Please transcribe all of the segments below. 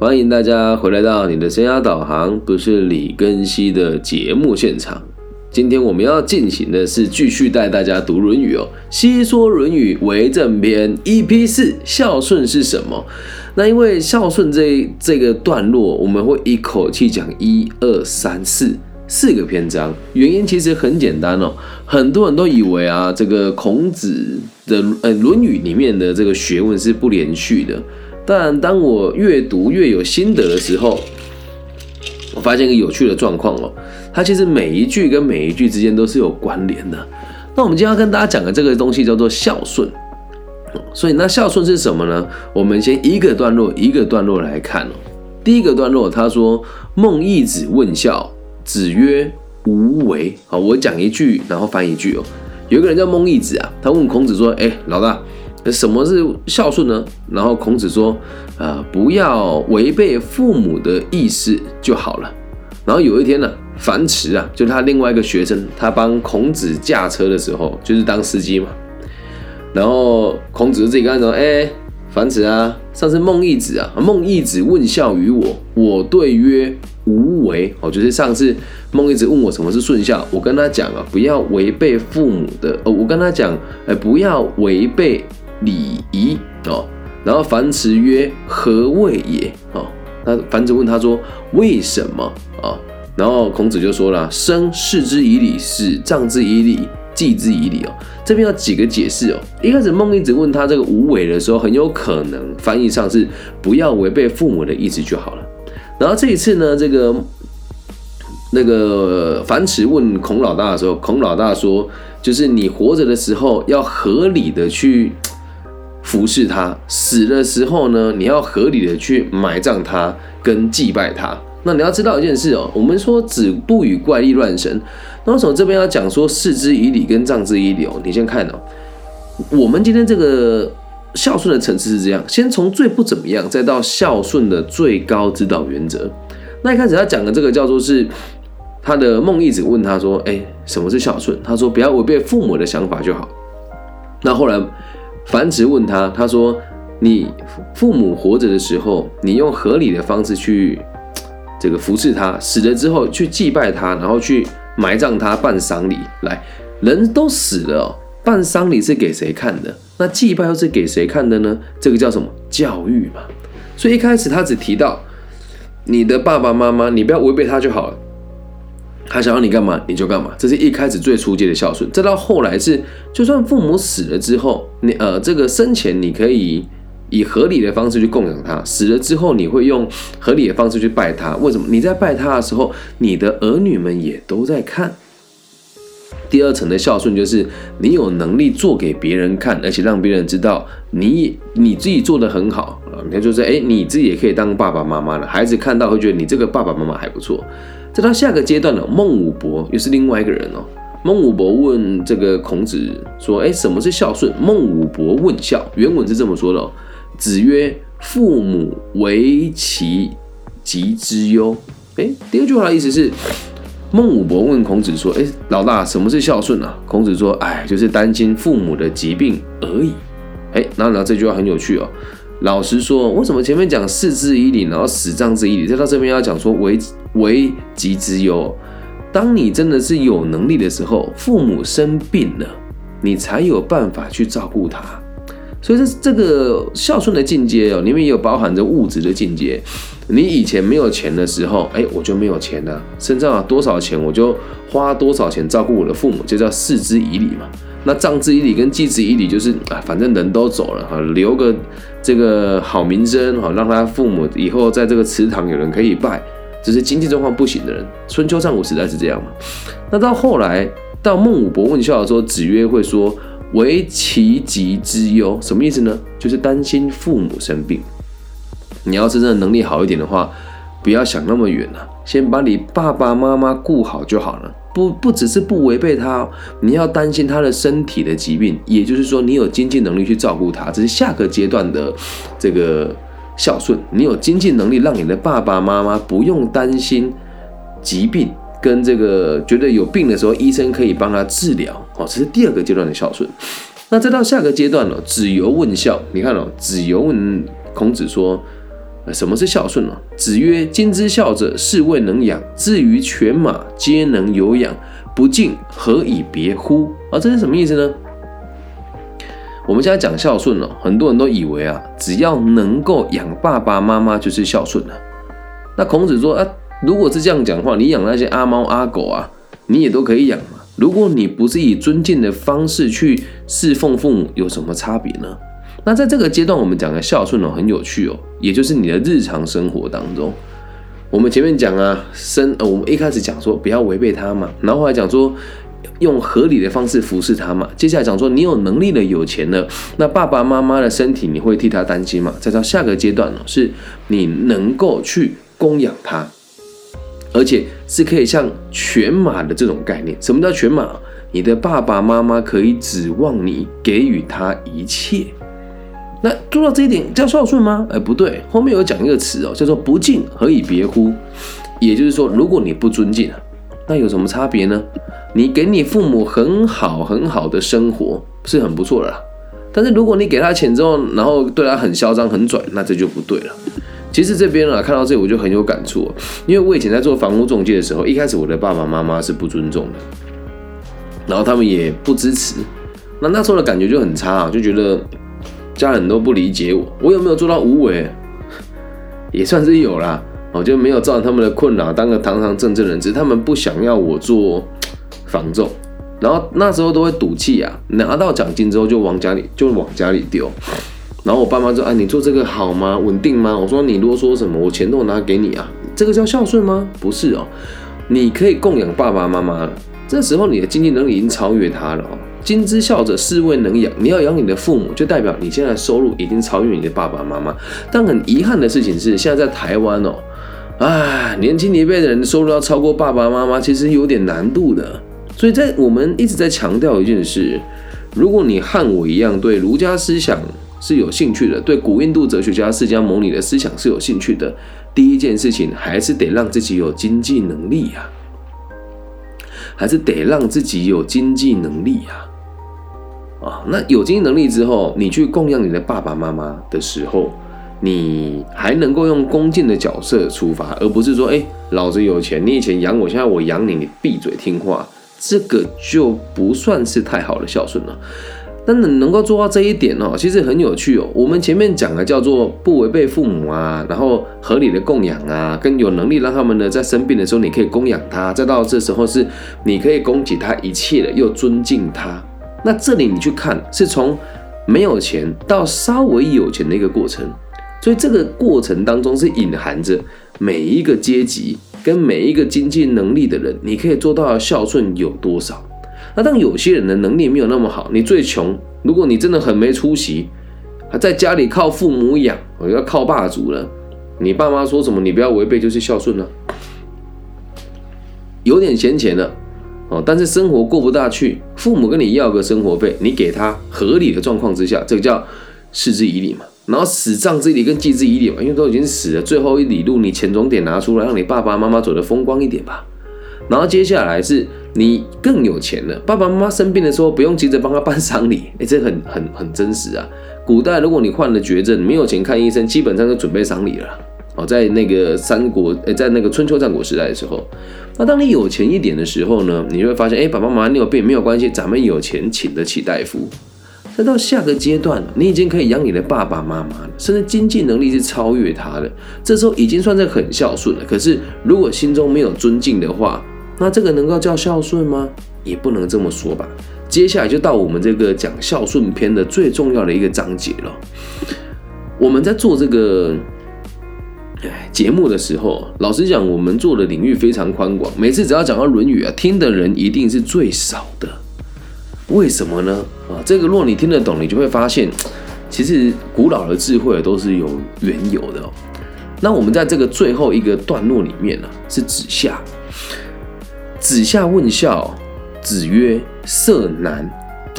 欢迎大家回来到你的生涯导航，不是李根熙的节目现场。今天我们要进行的是继续带大家读《论语》哦，《西说论语为正篇》EP 四，孝顺是什么？那因为孝顺这这个段落，我们会一口气讲一二三四四个篇章。原因其实很简单哦，很多人都以为啊，这个孔子的呃《论语》里面的这个学问是不连续的。但当我越读越有心得的时候，我发现一个有趣的状况哦，它其实每一句跟每一句之间都是有关联的。那我们今天要跟大家讲的这个东西叫做孝顺，所以那孝顺是什么呢？我们先一个段落一个段落来看哦。第一个段落他说：“孟义子问孝，子曰：无为。”好，我讲一句，然后翻一句哦。有一个人叫孟义子啊，他问孔子说：“哎，老大。”什么是孝顺呢？然后孔子说：“啊，不要违背父母的意思就好了。”然后有一天呢，樊迟啊，就是他另外一个学生，他帮孔子驾车的时候，就是当司机嘛。然后孔子自己跟他说：“哎，樊迟啊，上次孟义子啊，孟义子问孝于我，我对曰无为。哦，就是上次孟义子问我什么是顺孝，我跟他讲啊，不要违背父母的。呃，我跟他讲，哎，不要违背。”礼仪哦，然后樊迟曰：“何谓也？”哦，那樊迟问他说：“为什么？”啊，然后孔子就说了：“生视之以礼，死葬之以礼，祭之以礼。”哦，这边要几个解释哦。一开始孟一直问他这个无为的时候，很有可能翻译上是不要违背父母的意思就好了。然后这一次呢，这个那个樊迟问孔老大的时候，孔老大说：“就是你活着的时候要合理的去。”服侍他死的时候呢，你要合理的去埋葬他跟祭拜他。那你要知道一件事哦，我们说子不与怪力乱神。那为什么这边要讲说视之以礼跟葬之以礼哦？你先看哦，我们今天这个孝顺的层次是这样，先从最不怎么样，再到孝顺的最高指导原则。那一开始他讲的这个叫做是他的孟义子问他说：“哎，什么是孝顺？”他说：“不要违背父母的想法就好。”那后来。樊迟问他，他说：“你父母活着的时候，你用合理的方式去 这个服侍他，死了之后去祭拜他，然后去埋葬他，办丧礼。来，人都死了哦，办丧礼是给谁看的？那祭拜又是给谁看的呢？这个叫什么教育嘛？所以一开始他只提到你的爸爸妈妈，你不要违背他就好了。”他想要你干嘛你就干嘛，这是一开始最初阶的孝顺。再到后来是，就算父母死了之后，你呃这个生前你可以以合理的方式去供养他，死了之后你会用合理的方式去拜他。为什么？你在拜他的时候，你的儿女们也都在看。第二层的孝顺就是你有能力做给别人看，而且让别人知道你你自己做的很好啊。你看就是哎，你自己也可以当爸爸妈妈了，孩子看到会觉得你这个爸爸妈妈还不错。再到下个阶段呢，孟武伯又是另外一个人哦。孟武伯问这个孔子说：“哎，什么是孝顺？”孟武伯问孝，原文是这么说的：“子曰：父母为其疾之忧。”哎，第二句话的意思是，孟武伯问孔子说：“哎，老大，什么是孝顺啊？”孔子说：“哎，就是担心父母的疾病而已。”哎，然后这句话很有趣哦。老实说，为什么前面讲视之以礼，然后死葬之以礼，再到这边要讲说为为己之忧？当你真的是有能力的时候，父母生病了，你才有办法去照顾他。所以这这个孝顺的境界哦，里面也有包含着物质的境界。你以前没有钱的时候，哎，我就没有钱了，身上有多少钱我就花多少钱照顾我的父母，就叫视之以礼嘛。那葬之以礼跟祭之以礼，就是啊，反正人都走了哈，留个这个好名声哈，让他父母以后在这个祠堂有人可以拜。只是经济状况不行的人，春秋战国时代是这样嘛？那到后来到孟武伯问孝的时候，子曰会说为其疾之忧，什么意思呢？就是担心父母生病。你要真正能力好一点的话，不要想那么远了，先把你爸爸妈妈顾好就好了。不不只是不违背他，你要担心他的身体的疾病，也就是说你有经济能力去照顾他，这是下个阶段的这个孝顺。你有经济能力，让你的爸爸妈妈不用担心疾病，跟这个觉得有病的时候，医生可以帮他治疗。哦，这是第二个阶段的孝顺。那再到下个阶段了，子游问孝，你看哦，子游问孔子说：“什么是孝顺呢？子曰：“今之孝者，是谓能养。至于犬马，皆能有养，不敬，何以别乎？”啊，这是什么意思呢？我们现在讲孝顺了，很多人都以为啊，只要能够养爸爸妈妈就是孝顺了。那孔子说啊，如果是这样讲的话，你养那些阿猫阿狗啊，你也都可以养嘛。如果你不是以尊敬的方式去侍奉父母，有什么差别呢？那在这个阶段，我们讲的孝顺哦，很有趣哦，也就是你的日常生活当中，我们前面讲啊，生呃，我们一开始讲说不要违背他嘛，然后后来讲说用合理的方式服侍他嘛，接下来讲说你有能力了、有钱了，那爸爸妈妈的身体你会替他担心嘛？再到下个阶段呢，是你能够去供养他，而且是可以像犬马的这种概念。什么叫犬马？你的爸爸妈妈可以指望你给予他一切。那做到这一点叫孝顺吗？哎，不对，后面有讲一个词哦，叫做不敬，何以别乎？也就是说，如果你不尊敬，那有什么差别呢？你给你父母很好很好的生活是很不错的啦，但是如果你给他钱之后，然后对他很嚣张很拽，那这就不对了。其实这边啊，看到这我就很有感触，因为我以前在做房屋中介的时候，一开始我的爸爸妈妈是不尊重的，然后他们也不支持，那那时候的感觉就很差啊，就觉得。家人都不理解我，我有没有做到无为？也算是有啦，我就没有造成他们的困扰，当个堂堂正正人，只是他们不想要我做房仲，然后那时候都会赌气啊，拿到奖金之后就往家里就往家里丢，然后我爸妈说：“哎，你做这个好吗？稳定吗？”我说：“你啰嗦什么？我钱都拿给你啊，这个叫孝顺吗？不是哦，你可以供养爸爸妈妈了，这时候你的经济能力已经超越他了哦。”今之孝者，是谓能养。你要养你的父母，就代表你现在收入已经超越你的爸爸妈妈。但很遗憾的事情是，现在在台湾哦，啊，年轻一辈的人收入要超过爸爸妈妈，其实有点难度的。所以在我们一直在强调一件事：如果你和我一样对儒家思想是有兴趣的，对古印度哲学家释迦牟尼的思想是有兴趣的，第一件事情还是得让自己有经济能力呀，还是得让自己有经济能力呀。啊，那有经济能力之后，你去供养你的爸爸妈妈的时候，你还能够用恭敬的角色出发，而不是说，哎，老子有钱，你以前养我，现在我养你，你闭嘴听话，这个就不算是太好的孝顺了。但能能够做到这一点哦，其实很有趣哦。我们前面讲的叫做不违背父母啊，然后合理的供养啊，跟有能力让他们呢在生病的时候你可以供养他，再到这时候是你可以供给他一切的，又尊敬他。那这里你去看，是从没有钱到稍微有钱的一个过程，所以这个过程当中是隐含着每一个阶级跟每一个经济能力的人，你可以做到的孝顺有多少。那当有些人的能力没有那么好，你最穷，如果你真的很没出息，还在家里靠父母养，我要靠霸主了，你爸妈说什么你不要违背，就是孝顺了。有点闲钱了。哦，但是生活过不大去，父母跟你要个生活费，你给他合理的状况之下，这个叫失之以理嘛。然后死葬之礼跟祭之以礼嘛，因为都已经死了，最后一里路你钱总得拿出来，让你爸爸妈妈走得风光一点吧。然后接下来是你更有钱了，爸爸妈妈生病的时候不用急着帮他办丧礼，哎，这很很很真实啊。古代如果你患了绝症，没有钱看医生，基本上就准备丧礼了。哦，在那个三国，呃，在那个春秋战国时代的时候，那当你有钱一点的时候呢，你就会发现，哎，爸爸妈妈你有病没有关系，咱们有钱请得起大夫。再到下个阶段，你已经可以养你的爸爸妈妈了，甚至经济能力是超越他的，这时候已经算是很孝顺了。可是如果心中没有尊敬的话，那这个能够叫孝顺吗？也不能这么说吧。接下来就到我们这个讲孝顺篇的最重要的一个章节了。我们在做这个。节目的时候，老实讲，我们做的领域非常宽广。每次只要讲到《论语》啊，听的人一定是最少的。为什么呢？啊，这个若你听得懂，你就会发现，其实古老的智慧都是有缘由的。那我们在这个最后一个段落里面呢，是子夏。子夏问孝，子曰：“色难。”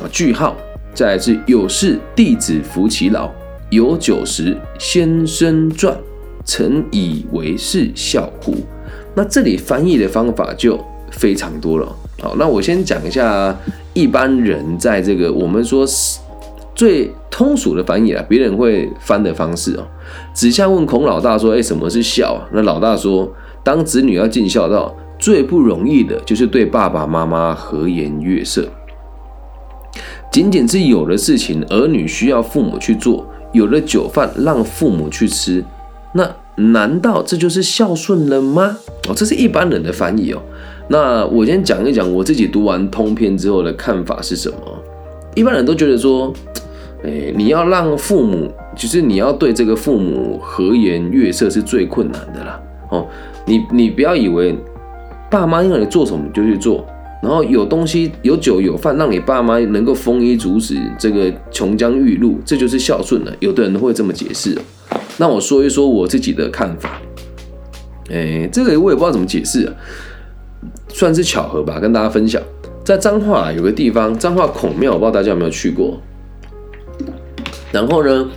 啊，句号。再来是有事弟子服其劳，有酒食先生传。曾以为是孝乎？那这里翻译的方法就非常多了。好，那我先讲一下一般人在这个我们说最通俗的翻译啊，别人会翻的方式哦。子夏问孔老大说：“哎，什么是孝啊？”那老大说：“当子女要尽孝道，最不容易的就是对爸爸妈妈和颜悦色。仅仅是有的事情，儿女需要父母去做；有了酒饭，让父母去吃。那难道这就是孝顺了吗？哦，这是一般人的翻译哦。那我先讲一讲我自己读完通篇之后的看法是什么。一般人都觉得说。哎，你要让父母，就是你要对这个父母和颜悦色是最困难的啦。哦，你你不要以为爸妈让你做什么你就去做，然后有东西有酒有饭让你爸妈能够丰衣足食，这个穷江玉露，这就是孝顺了。有的人会这么解释。那我说一说我自己的看法。哎，这个我也不知道怎么解释，算是巧合吧，跟大家分享。在彰化有个地方，彰化孔庙，我不知道大家有没有去过。然后呢，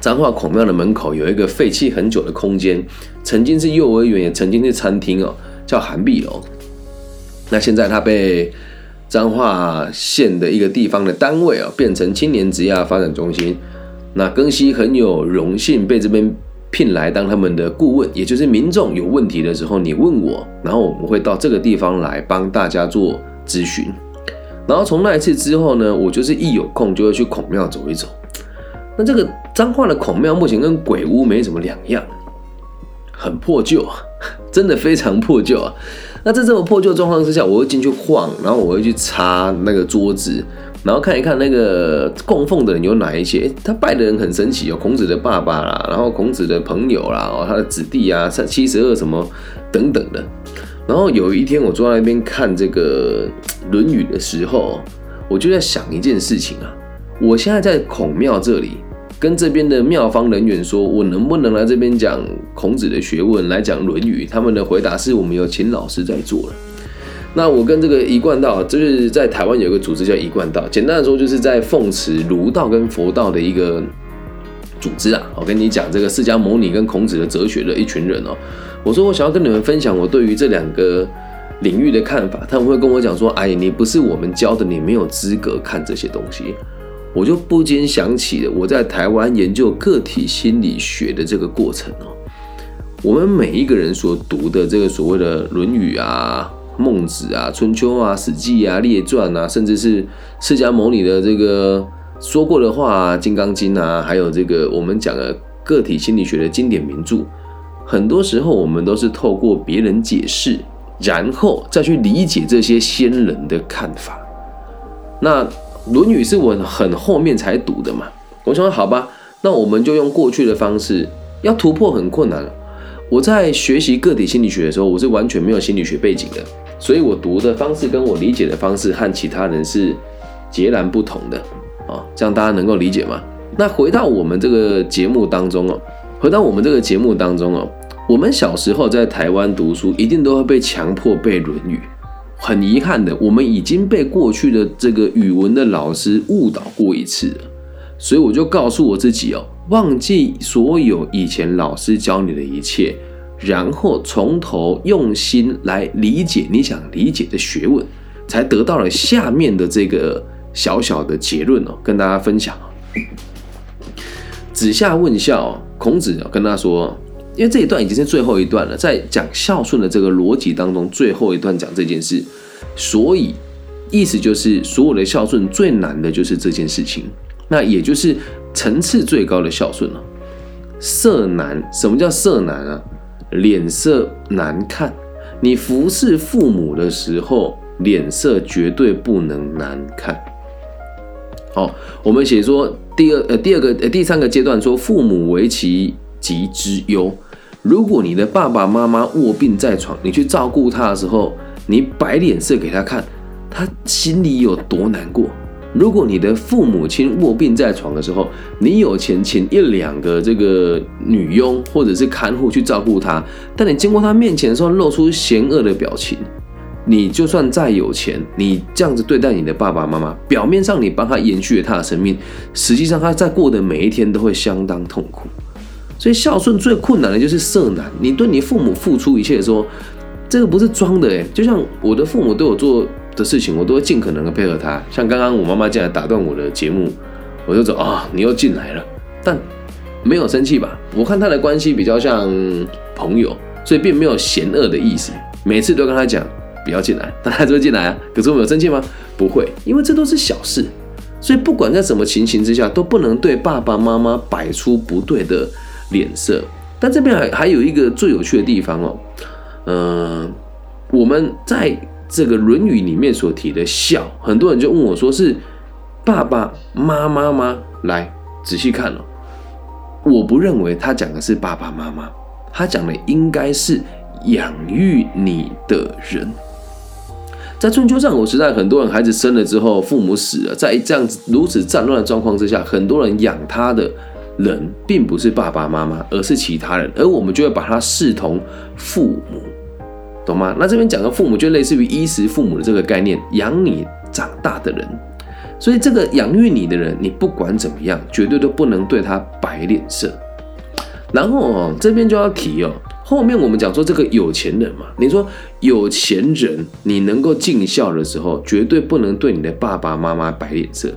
彰化孔庙的门口有一个废弃很久的空间，曾经是幼儿园，也曾经是餐厅哦，叫韩碧楼。那现在它被彰化县的一个地方的单位啊，变成青年职业发展中心。那庚希很有荣幸被这边聘来当他们的顾问，也就是民众有问题的时候，你问我，然后我们会到这个地方来帮大家做咨询。然后从那一次之后呢，我就是一有空就会去孔庙走一走。那这个彰化的孔庙目前跟鬼屋没什么两样，很破旧，真的非常破旧啊。那在这么破旧状况之下，我会进去晃，然后我会去擦那个桌子，然后看一看那个供奉的人有哪一些。他拜的人很神奇，有孔子的爸爸啦，然后孔子的朋友啦，哦，他的子弟啊，三七十二什么等等的。然后有一天我坐在那边看这个《论语》的时候，我就在想一件事情啊，我现在在孔庙这里。跟这边的妙方人员说，我能不能来这边讲孔子的学问，来讲《论语》？他们的回答是我们有请老师在做了。那我跟这个一贯道，就是在台湾有个组织叫一贯道，简单的说，就是在奉持儒道跟佛道的一个组织啊。我跟你讲，这个释迦牟尼跟孔子的哲学的一群人哦。我说我想要跟你们分享我对于这两个领域的看法，他们会跟我讲说：“哎，你不是我们教的，你没有资格看这些东西。”我就不禁想起了我在台湾研究个体心理学的这个过程哦。我们每一个人所读的这个所谓的《论语》啊、《孟子》啊、《春秋》啊、《史记》啊、《列传》啊，甚至是释迦牟尼的这个说过的话《金刚经》啊，还有这个我们讲的个体心理学的经典名著，很多时候我们都是透过别人解释，然后再去理解这些先人的看法。那。《论语》是我很后面才读的嘛，我想说好吧，那我们就用过去的方式，要突破很困难。我在学习个体心理学的时候，我是完全没有心理学背景的，所以我读的方式跟我理解的方式和其他人是截然不同的啊，这样大家能够理解吗？那回到我们这个节目当中哦，回到我们这个节目当中哦，我们小时候在台湾读书，一定都会被强迫背《论语》。很遗憾的，我们已经被过去的这个语文的老师误导过一次了，所以我就告诉我自己哦，忘记所有以前老师教你的一切，然后从头用心来理解你想理解的学问，才得到了下面的这个小小的结论哦，跟大家分享子夏问孝，孔子跟他说。因为这一段已经是最后一段了，在讲孝顺的这个逻辑当中，最后一段讲这件事，所以意思就是所有的孝顺最难的就是这件事情，那也就是层次最高的孝顺了。色难，什么叫色难啊？脸色难看。你服侍父母的时候，脸色绝对不能难看。好，我们写说第二呃第二个呃第三个阶段说父母为其疾之忧。如果你的爸爸妈妈卧病在床，你去照顾他的时候，你摆脸色给他看，他心里有多难过？如果你的父母亲卧病在床的时候，你有钱请一两个这个女佣或者是看护去照顾他，但你经过他面前的时候露出嫌恶的表情，你就算再有钱，你这样子对待你的爸爸妈妈，表面上你帮他延续了他的生命，实际上他在过的每一天都会相当痛苦。所以孝顺最困难的就是色难。你对你父母付出一切的时候，这个不是装的哎。就像我的父母对我做的事情，我都会尽可能的配合他。像刚刚我妈妈进来打断我的节目，我就走啊，你又进来了，但没有生气吧？我看他的关系比较像朋友，所以并没有嫌恶的意思。每次都跟他讲不要进来，但他就会进来啊。可是我们有生气吗？不会，因为这都是小事。所以不管在什么情形之下，都不能对爸爸妈妈摆出不对的脸色。但这边还还有一个最有趣的地方哦，嗯，我们在这个《论语》里面所提的孝，很多人就问我说是爸爸妈妈吗？来仔细看哦，我不认为他讲的是爸爸妈妈，他讲的应该是养育你的人。在春秋战国时代，很多人孩子生了之后，父母死了，在这样子如此战乱的状况之下，很多人养他的人并不是爸爸妈妈，而是其他人，而我们就会把他视同父母，懂吗？那这边讲的父母就类似于衣食父母的这个概念，养你长大的人，所以这个养育你的人，你不管怎么样，绝对都不能对他摆脸色。然后哦，这边就要提哦。后面我们讲说这个有钱人嘛，你说有钱人你能够尽孝的时候，绝对不能对你的爸爸妈妈摆脸色。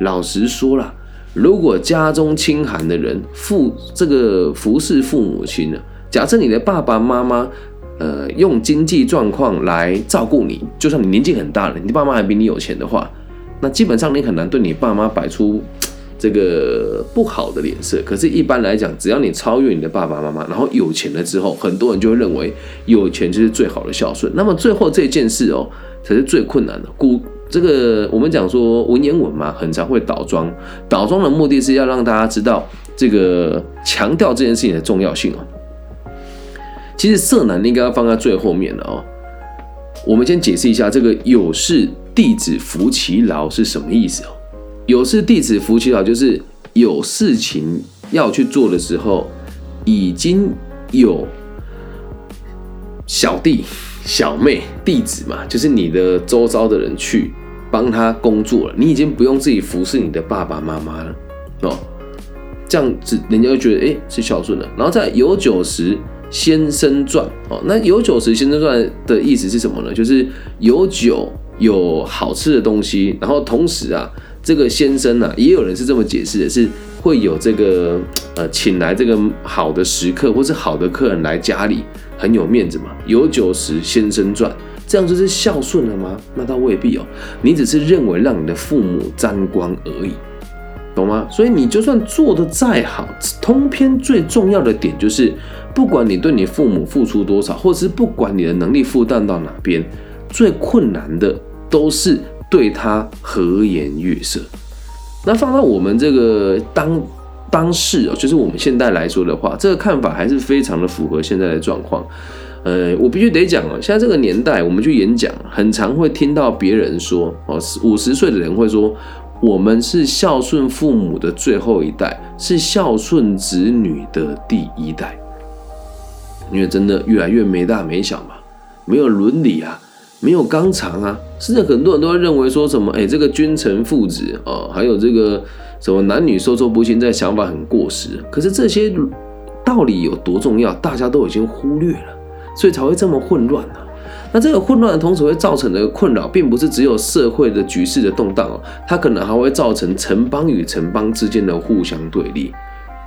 老实说了，如果家中清寒的人父这个服侍父母亲呢，假设你的爸爸妈妈呃用经济状况来照顾你，就算你年纪很大了，你爸妈还比你有钱的话，那基本上你很难对你爸妈摆出。这个不好的脸色，可是，一般来讲，只要你超越你的爸爸妈妈，然后有钱了之后，很多人就会认为有钱就是最好的孝顺。那么，最后这件事哦，才是最困难的。古这个我们讲说文言文嘛，很常会倒装，倒装的目的是要让大家知道这个强调这件事情的重要性哦。其实色男应该要放在最后面的哦。我们先解释一下这个“有事弟子服其劳”是什么意思哦。有事弟子服其劳，就是有事情要去做的时候，已经有小弟、小妹、弟子嘛，就是你的周遭的人去帮他工作了，你已经不用自己服侍你的爸爸妈妈了哦。这样子，人家就觉得哎是孝顺了。然后在有酒时先生传哦，那有酒时先生传的意思是什么呢？就是有酒有好吃的东西，然后同时啊。这个先生呢，也有人是这么解释的，是会有这个呃，请来这个好的食客或是好的客人来家里，很有面子嘛。有酒食先生传，这样就是孝顺了吗？那倒未必哦，你只是认为让你的父母沾光而已，懂吗？所以你就算做的再好，通篇最重要的点就是，不管你对你父母付出多少，或者是不管你的能力负担到哪边，最困难的都是。对他和颜悦色，那放到我们这个当当事哦，就是我们现在来说的话，这个看法还是非常的符合现在的状况。呃，我必须得讲哦，现在这个年代，我们去演讲，很常会听到别人说哦，五十岁的人会说，我们是孝顺父母的最后一代，是孝顺子女的第一代，因为真的越来越没大没小嘛，没有伦理啊。没有纲常啊，甚至很多人都会认为说什么，哎，这个君臣父子哦，还有这个什么男女授受不亲，这想法很过时。可是这些道理有多重要，大家都已经忽略了，所以才会这么混乱呢。那这个混乱的同时会造成的困扰，并不是只有社会的局势的动荡哦，它可能还会造成城邦与城邦之间的互相对立。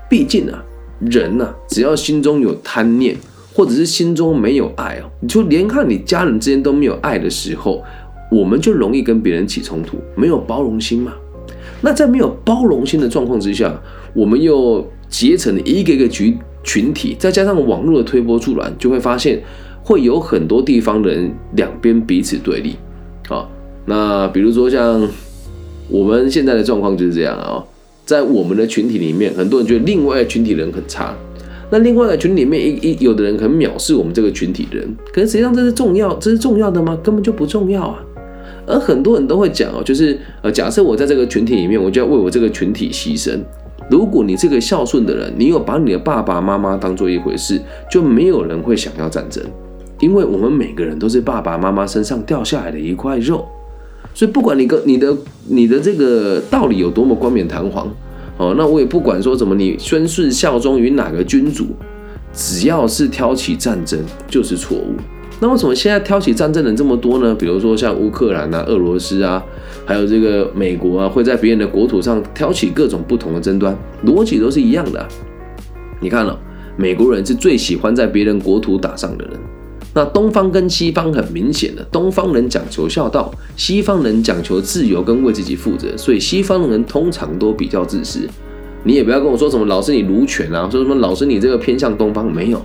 毕竟啊，人呐，只要心中有贪念。或者是心中没有爱哦，你就连看你家人之间都没有爱的时候，我们就容易跟别人起冲突，没有包容心嘛。那在没有包容心的状况之下，我们又结成一个一个局群体，再加上网络的推波助澜，就会发现会有很多地方人两边彼此对立。好，那比如说像我们现在的状况就是这样啊，在我们的群体里面，很多人觉得另外群体人很差。那另外一个群里面一一有的人很藐视我们这个群体人，可是实际上这是重要，这是重要的吗？根本就不重要啊。而很多人都会讲哦，就是呃，假设我在这个群体里面，我就要为我这个群体牺牲。如果你这个孝顺的人，你有把你的爸爸妈妈当做一回事，就没有人会想要战争，因为我们每个人都是爸爸妈妈身上掉下来的一块肉。所以不管你个你的你的这个道理有多么冠冕堂皇。哦，那我也不管说怎么，你宣誓效忠于哪个君主，只要是挑起战争就是错误。那为什么现在挑起战争人这么多呢？比如说像乌克兰啊、俄罗斯啊，还有这个美国啊，会在别人的国土上挑起各种不同的争端，逻辑都是一样的。你看了，美国人是最喜欢在别人国土打仗的人。那东方跟西方很明显的，东方人讲求孝道，西方人讲求自由跟为自己负责，所以西方人通常都比较自私。你也不要跟我说什么老师你奴权啊，说什么老师你这个偏向东方没有。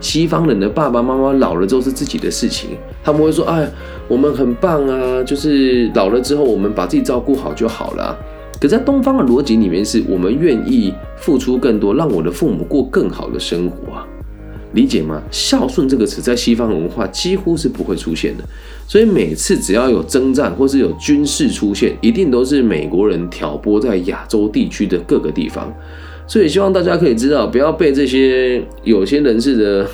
西方人的爸爸妈妈老了之后是自己的事情，他们会说：“哎，我们很棒啊，就是老了之后我们把自己照顾好就好了。”可在东方的逻辑里面，是我们愿意付出更多，让我的父母过更好的生活啊，理解吗？孝顺这个词在西方文化几乎是不会出现的，所以每次只要有征战或是有军事出现，一定都是美国人挑拨在亚洲地区的各个地方。所以希望大家可以知道，不要被这些有些人士的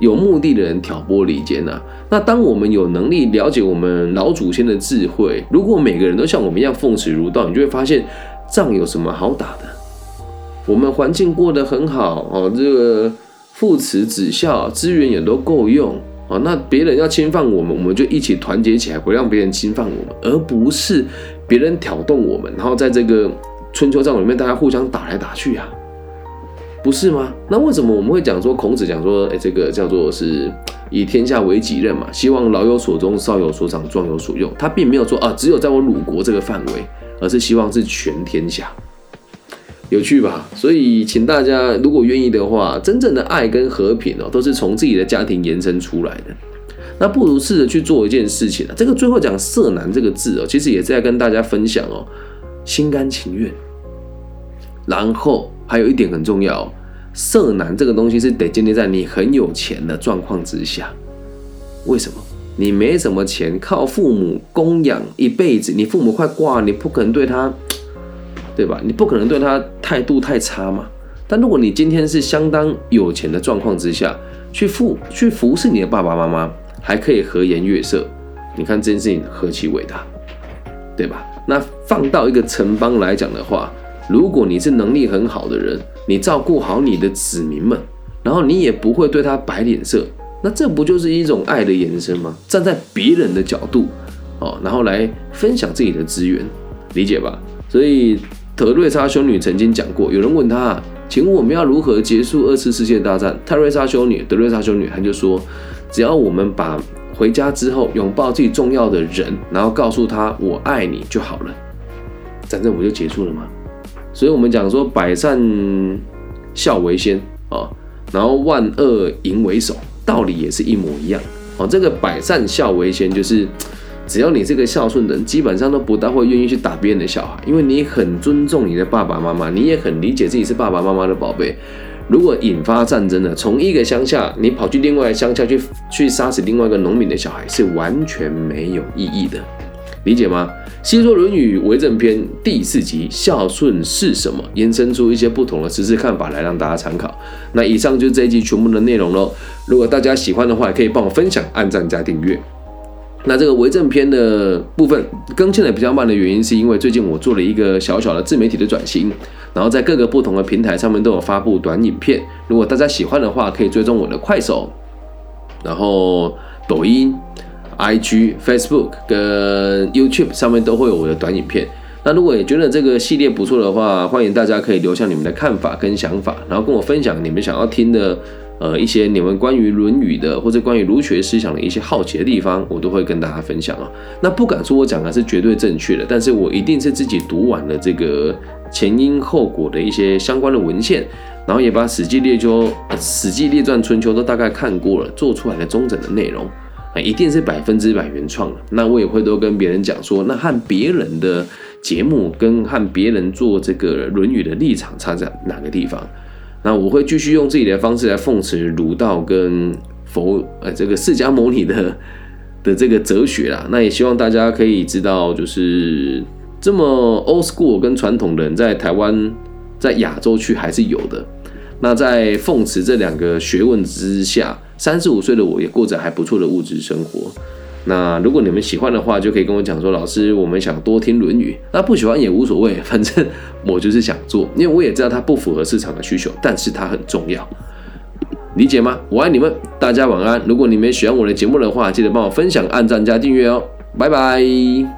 有目的的人挑拨离间呐。那当我们有能力了解我们老祖先的智慧，如果每个人都像我们一样奉持儒道，你就会发现仗有什么好打的？我们环境过得很好哦，这个父慈子孝，资源也都够用哦。那别人要侵犯我们，我们就一起团结起来，不让别人侵犯我们，而不是别人挑动我们，然后在这个。春秋战国里面，大家互相打来打去啊，不是吗？那为什么我们会讲说孔子讲说，哎，这个叫做是以天下为己任嘛？希望老有所终，少有所长，壮有所用。他并没有说啊，只有在我鲁国这个范围，而是希望是全天下。有趣吧？所以，请大家如果愿意的话，真正的爱跟和平哦，都是从自己的家庭延伸出来的。那不如试着去做一件事情啊。这个最后讲“色难”这个字哦，其实也是在跟大家分享哦，心甘情愿。然后还有一点很重要，色男这个东西是得建立在你很有钱的状况之下。为什么？你没什么钱，靠父母供养一辈子，你父母快挂，你不可能对他，对吧？你不可能对他态度太差嘛。但如果你今天是相当有钱的状况之下，去服去服侍你的爸爸妈妈，还可以和颜悦色，你看这件事情何其伟大，对吧？那放到一个城邦来讲的话。如果你是能力很好的人，你照顾好你的子民们，然后你也不会对他摆脸色，那这不就是一种爱的延伸吗？站在别人的角度，哦，然后来分享自己的资源，理解吧？所以德瑞莎修女曾经讲过，有人问她，请问我们要如何结束二次世界大战？泰瑞莎修女，德瑞莎修女，她就说，只要我们把回家之后拥抱自己重要的人，然后告诉他我爱你就好了，战争不就结束了吗？所以，我们讲说百善孝为先啊，然后万恶淫为首，道理也是一模一样哦。这个百善孝为先，就是只要你这个孝顺的人，基本上都不大会愿意去打别人的小孩，因为你很尊重你的爸爸妈妈，你也很理解自己是爸爸妈妈的宝贝。如果引发战争了，从一个乡下你跑去另外乡下去去杀死另外一个农民的小孩，是完全没有意义的。理解吗？《西说论语为政篇》第四集，孝顺是什么？延伸出一些不同的实质看法来让大家参考。那以上就是这一集全部的内容喽。如果大家喜欢的话，可以帮我分享、按赞加订阅。那这个为政篇的部分更新的比较慢的原因，是因为最近我做了一个小小的自媒体的转型，然后在各个不同的平台上面都有发布短影片。如果大家喜欢的话，可以追踪我的快手，然后抖音。I G、Facebook 跟 YouTube 上面都会有我的短影片。那如果也觉得这个系列不错的话，欢迎大家可以留下你们的看法跟想法，然后跟我分享你们想要听的，呃，一些你们关于《论语》的或者关于儒学思想的一些好奇的地方，我都会跟大家分享啊。那不敢说我讲的是绝对正确的，但是我一定是自己读完了这个前因后果的一些相关的文献，然后也把《史记》《列秋》《史记》《列传》《春秋》都大概看过了，做出来的中整的内容。一定是百分之百原创的。那我也会都跟别人讲说，那和别人的节目跟和别人做这个《论语》的立场差在哪个地方？那我会继续用自己的方式来奉持儒道跟佛呃这个释迦牟尼的的这个哲学啦。那也希望大家可以知道，就是这么 old school 跟传统的人在台湾在亚洲区还是有的。那在奉持这两个学问之下。三十五岁的我也过着还不错的物质生活。那如果你们喜欢的话，就可以跟我讲说，老师，我们想多听《论语》。那不喜欢也无所谓，反正我就是想做，因为我也知道它不符合市场的需求，但是它很重要。理解吗？我爱你们，大家晚安。如果你们喜欢我的节目的话，记得帮我分享、按赞加订阅哦。拜拜。